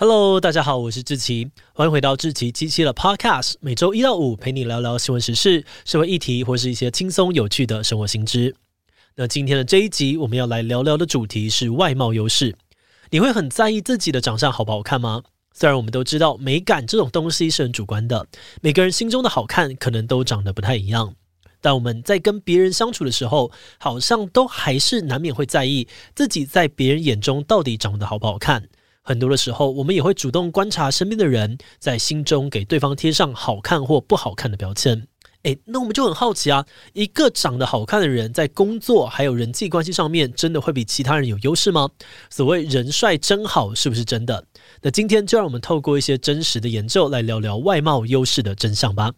Hello，大家好，我是志奇，欢迎回到志奇七七的 Podcast，每周一到五陪你聊聊新闻时事、社会议题或是一些轻松有趣的生活新知。那今天的这一集，我们要来聊聊的主题是外貌优势。你会很在意自己的长相好不好看吗？虽然我们都知道美感这种东西是很主观的，每个人心中的好看可能都长得不太一样，但我们在跟别人相处的时候，好像都还是难免会在意自己在别人眼中到底长得好不好看。很多的时候，我们也会主动观察身边的人，在心中给对方贴上好看或不好看的标签。诶，那我们就很好奇啊，一个长得好看的人，在工作还有人际关系上面，真的会比其他人有优势吗？所谓“人帅真好”，是不是真的？那今天就让我们透过一些真实的研究，来聊聊外貌优势的真相吧。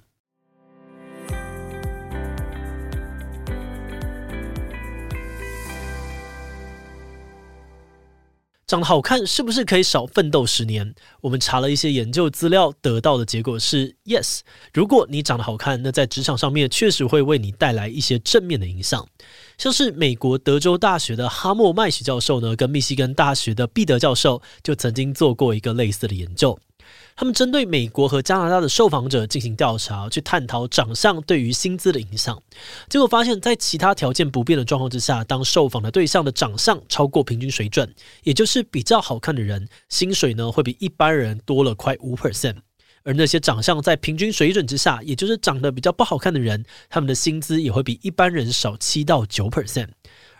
长得好看是不是可以少奋斗十年？我们查了一些研究资料，得到的结果是 yes。如果你长得好看，那在职场上面确实会为你带来一些正面的影响。像是美国德州大学的哈默麦许教授呢，跟密西根大学的毕德教授就曾经做过一个类似的研究。他们针对美国和加拿大的受访者进行调查，去探讨长相对于薪资的影响。结果发现，在其他条件不变的状况之下，当受访的对象的长相超过平均水准，也就是比较好看的人，薪水呢会比一般人多了快五 percent。而那些长相在平均水准之下，也就是长得比较不好看的人，他们的薪资也会比一般人少七到九 percent。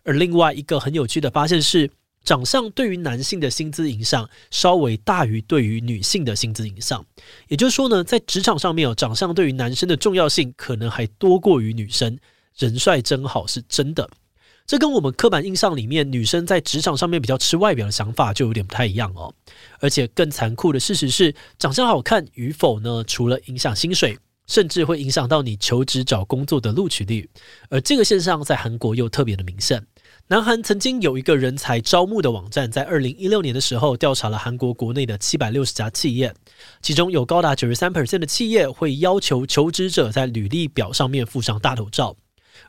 而另外一个很有趣的发现是，长相对于男性的薪资影响稍微大于对于女性的薪资影响，也就是说呢，在职场上面有长相对于男生的重要性可能还多过于女生。人帅真好是真的，这跟我们刻板印象里面女生在职场上面比较吃外表的想法就有点不太一样哦。而且更残酷的事实是，长相好看与否呢，除了影响薪水，甚至会影响到你求职找工作的录取率。而这个现象在韩国又特别的明显。南韩曾经有一个人才招募的网站，在二零一六年的时候调查了韩国国内的七百六十家企业，其中有高达九十三 percent 的企业会要求求职者在履历表上面附上大头照，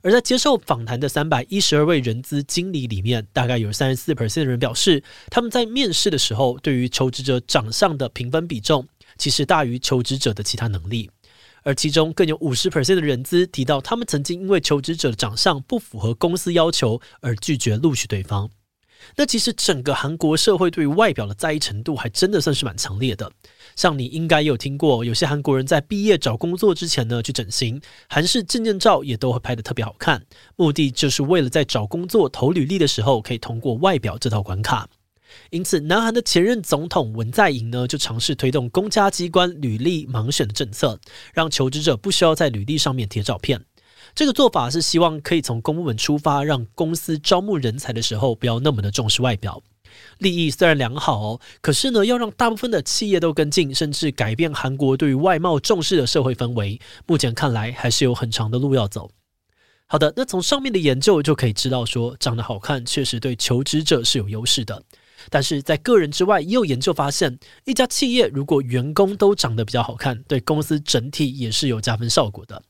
而在接受访谈的三百一十二位人资经理里面，大概有三十四 percent 的人表示，他们在面试的时候对于求职者长相的评分比重，其实大于求职者的其他能力。而其中更有五十 percent 的人资提到，他们曾经因为求职者的长相不符合公司要求而拒绝录取对方。那其实整个韩国社会对于外表的在意程度还真的算是蛮强烈的。像你应该有听过，有些韩国人在毕业找工作之前呢去整形，韩式证件照也都会拍得特别好看，目的就是为了在找工作投履历的时候可以通过外表这套关卡。因此，南韩的前任总统文在寅呢，就尝试推动公家机关履历盲选的政策，让求职者不需要在履历上面贴照片。这个做法是希望可以从公部门出发，让公司招募人才的时候不要那么的重视外表。利益虽然良好哦，可是呢，要让大部分的企业都跟进，甚至改变韩国对于外貌重视的社会氛围，目前看来还是有很长的路要走。好的，那从上面的研究就可以知道说，长得好看确实对求职者是有优势的。但是在个人之外，也有研究发现，一家企业如果员工都长得比较好看，对公司整体也是有加分效果的。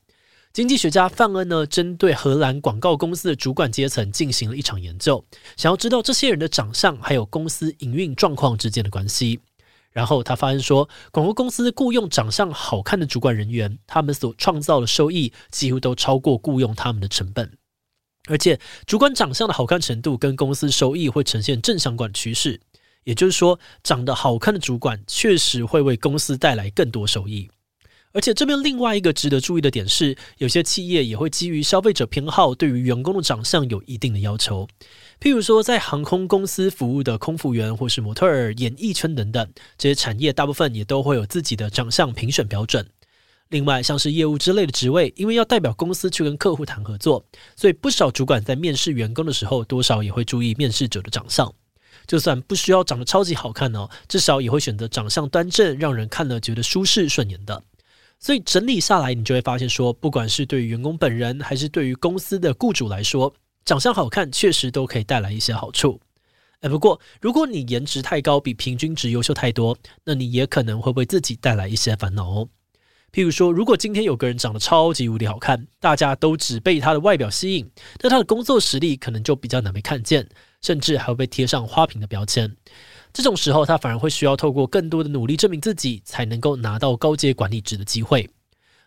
经济学家范恩呢，针对荷兰广告公司的主管阶层进行了一场研究，想要知道这些人的长相还有公司营运状况之间的关系。然后他发现说，广告公司雇佣长相好看的主管人员，他们所创造的收益几乎都超过雇佣他们的成本。而且，主管长相的好看程度跟公司收益会呈现正相关趋势，也就是说，长得好看的主管确实会为公司带来更多收益。而且，这边另外一个值得注意的点是，有些企业也会基于消费者偏好，对于员工的长相有一定的要求。譬如说，在航空公司服务的空服员或是模特儿、演艺圈等等这些产业，大部分也都会有自己的长相评选标准。另外，像是业务之类的职位，因为要代表公司去跟客户谈合作，所以不少主管在面试员工的时候，多少也会注意面试者的长相。就算不需要长得超级好看哦，至少也会选择长相端正、让人看了觉得舒适顺眼的。所以整理下来，你就会发现说，不管是对于员工本人，还是对于公司的雇主来说，长相好看确实都可以带来一些好处。哎，不过如果你颜值太高，比平均值优秀太多，那你也可能会为自己带来一些烦恼哦。譬如说，如果今天有个人长得超级无敌好看，大家都只被他的外表吸引，但他的工作实力可能就比较难被看见，甚至还会被贴上花瓶的标签。这种时候他反而会需要透过更多的努力证明自己，才能够拿到高阶管理职的机会。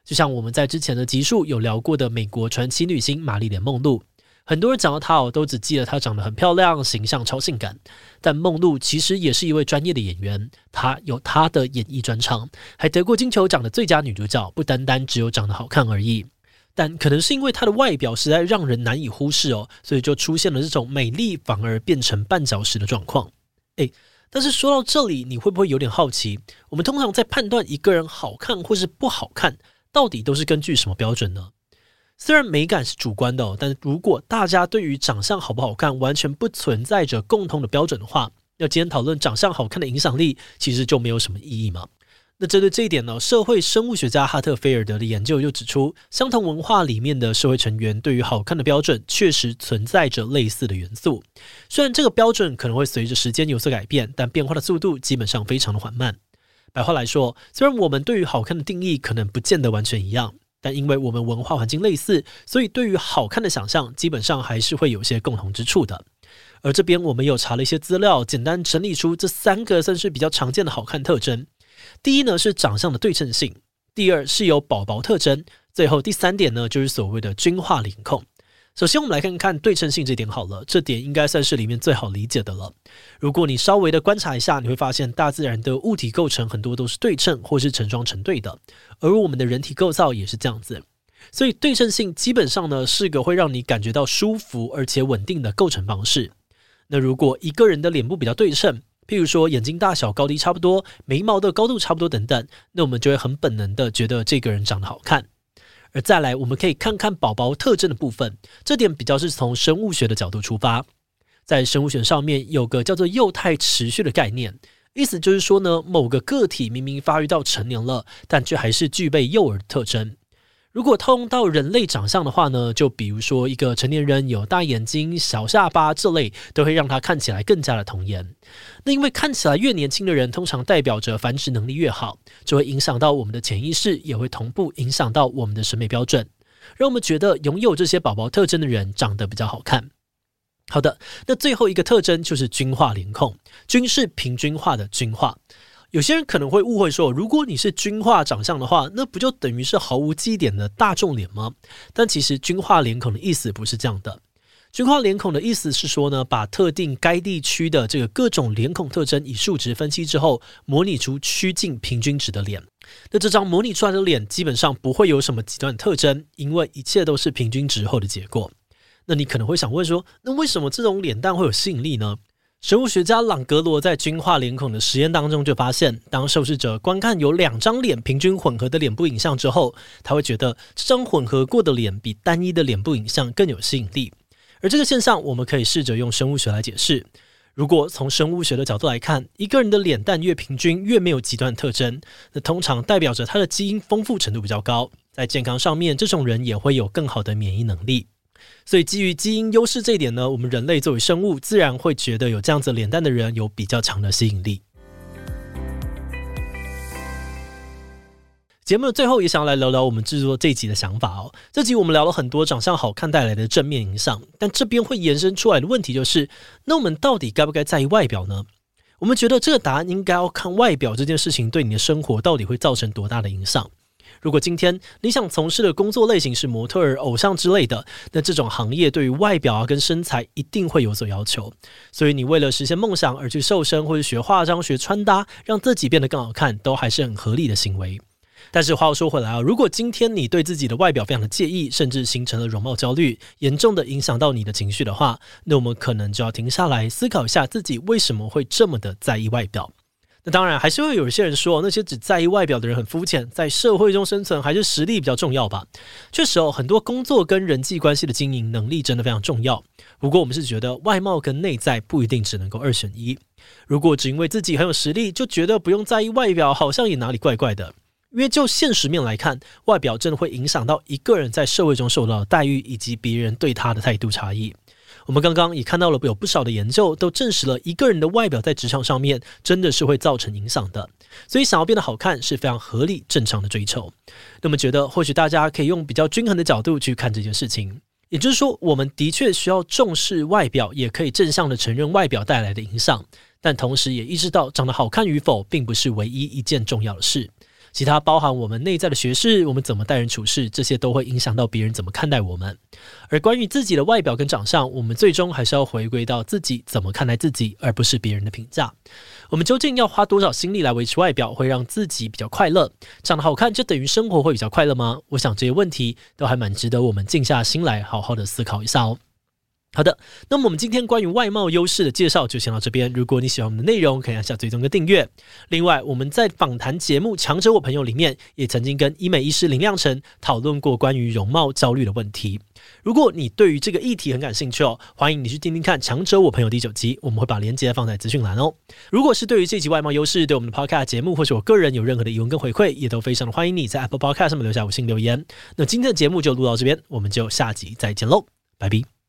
就像我们在之前的集数有聊过的美国传奇女星玛丽莲梦露。很多人讲到她哦，都只记得她长得很漂亮，形象超性感。但梦露其实也是一位专业的演员，她有她的演艺专长，还得过金球奖的最佳女主角。不单单只有长得好看而已，但可能是因为她的外表实在让人难以忽视哦，所以就出现了这种美丽反而变成绊脚石的状况。诶，但是说到这里，你会不会有点好奇？我们通常在判断一个人好看或是不好看，到底都是根据什么标准呢？虽然美感是主观的哦，但如果大家对于长相好不好看完全不存在着共同的标准的话，那今天讨论长相好看的影响力，其实就没有什么意义嘛。那针对这一点呢，社会生物学家哈特菲尔德的研究又指出，相同文化里面的社会成员对于好看的标准确实存在着类似的元素。虽然这个标准可能会随着时间有所改变，但变化的速度基本上非常的缓慢。白话来说，虽然我们对于好看的定义可能不见得完全一样。但因为我们文化环境类似，所以对于好看的想象，基本上还是会有些共同之处的。而这边我们又查了一些资料，简单整理出这三个算是比较常见的好看特征。第一呢是长相的对称性，第二是有宝宝特征，最后第三点呢就是所谓的均化领控。首先，我们来看看对称性这点好了，这点应该算是里面最好理解的了。如果你稍微的观察一下，你会发现大自然的物体构成很多都是对称或是成双成对的，而我们的人体构造也是这样子。所以，对称性基本上呢是个会让你感觉到舒服而且稳定的构成方式。那如果一个人的脸部比较对称，譬如说眼睛大小高低差不多，眉毛的高度差不多等等，那我们就会很本能的觉得这个人长得好看。而再来，我们可以看看宝宝特征的部分，这点比较是从生物学的角度出发。在生物学上面有个叫做幼态持续的概念，意思就是说呢，某个个体明明发育到成年了，但却还是具备幼儿的特征。如果套用到人类长相的话呢，就比如说一个成年人有大眼睛、小下巴这类，都会让他看起来更加的童颜。那因为看起来越年轻的人，通常代表着繁殖能力越好，就会影响到我们的潜意识，也会同步影响到我们的审美标准，让我们觉得拥有这些宝宝特征的人长得比较好看。好的，那最后一个特征就是均化脸控，均是平均化的均化。有些人可能会误会说，如果你是均化长相的话，那不就等于是毫无基点的大众脸吗？但其实均化脸孔的意思不是这样的。均化脸孔的意思是说呢，把特定该地区的这个各种脸孔特征以数值分析之后，模拟出趋近平均值的脸。那这张模拟出来的脸基本上不会有什么极端特征，因为一切都是平均值后的结果。那你可能会想问说，那为什么这种脸蛋会有吸引力呢？生物学家朗格罗在均化脸孔的实验当中就发现，当受试者观看有两张脸平均混合的脸部影像之后，他会觉得这张混合过的脸比单一的脸部影像更有吸引力。而这个现象，我们可以试着用生物学来解释。如果从生物学的角度来看，一个人的脸蛋越平均，越没有极端特征，那通常代表着他的基因丰富程度比较高，在健康上面，这种人也会有更好的免疫能力。所以，基于基因优势这一点呢，我们人类作为生物，自然会觉得有这样子脸蛋的人有比较强的吸引力。节目的最后，也想要来聊聊我们制作这集的想法哦。这集我们聊了很多长相好看带来的正面影响，但这边会延伸出来的问题就是，那我们到底该不该在意外表呢？我们觉得这个答案应该要看外表这件事情对你的生活到底会造成多大的影响。如果今天你想从事的工作类型是模特儿、偶像之类的，那这种行业对于外表啊跟身材一定会有所要求。所以你为了实现梦想而去瘦身或者学化妆、学穿搭，让自己变得更好看，都还是很合理的行为。但是话又说回来啊，如果今天你对自己的外表非常的介意，甚至形成了容貌焦虑，严重的影响到你的情绪的话，那我们可能就要停下来思考一下自己为什么会这么的在意外表。那当然，还是会有一些人说，那些只在意外表的人很肤浅，在社会中生存还是实力比较重要吧。确实哦，很多工作跟人际关系的经营能力真的非常重要。不过，我们是觉得外貌跟内在不一定只能够二选一。如果只因为自己很有实力，就觉得不用在意外表，好像也哪里怪怪的。因为就现实面来看，外表真的会影响到一个人在社会中受到的待遇，以及别人对他的态度差异。我们刚刚也看到了，有不少的研究都证实了一个人的外表在职场上面真的是会造成影响的。所以，想要变得好看是非常合理、正常的追求。那么，觉得或许大家可以用比较均衡的角度去看这件事情，也就是说，我们的确需要重视外表，也可以正向的承认外表带来的影响。但同时也意识到长得好看与否并不是唯一一件重要的事。其他包含我们内在的学识，我们怎么待人处事，这些都会影响到别人怎么看待我们。而关于自己的外表跟长相，我们最终还是要回归到自己怎么看待自己，而不是别人的评价。我们究竟要花多少心力来维持外表，会让自己比较快乐？长得好看就等于生活会比较快乐吗？我想这些问题都还蛮值得我们静下心来好好的思考一下哦。好的，那么我们今天关于外贸优势的介绍就先到这边。如果你喜欢我们的内容，可以按下追踪跟订阅。另外，我们在访谈节目《强者我朋友》里面，也曾经跟医美医师林亮辰讨论过关于容貌焦虑的问题。如果你对于这个议题很感兴趣哦，欢迎你去听听看《强者我朋友》第九集，我们会把链接放在资讯栏哦。如果是对于这集外贸优势，对我们的 Podcast 节目或者我个人有任何的疑问跟回馈，也都非常的欢迎你在 Apple Podcast 上面留下五星留言。那今天的节目就录到这边，我们就下集再见喽，拜拜。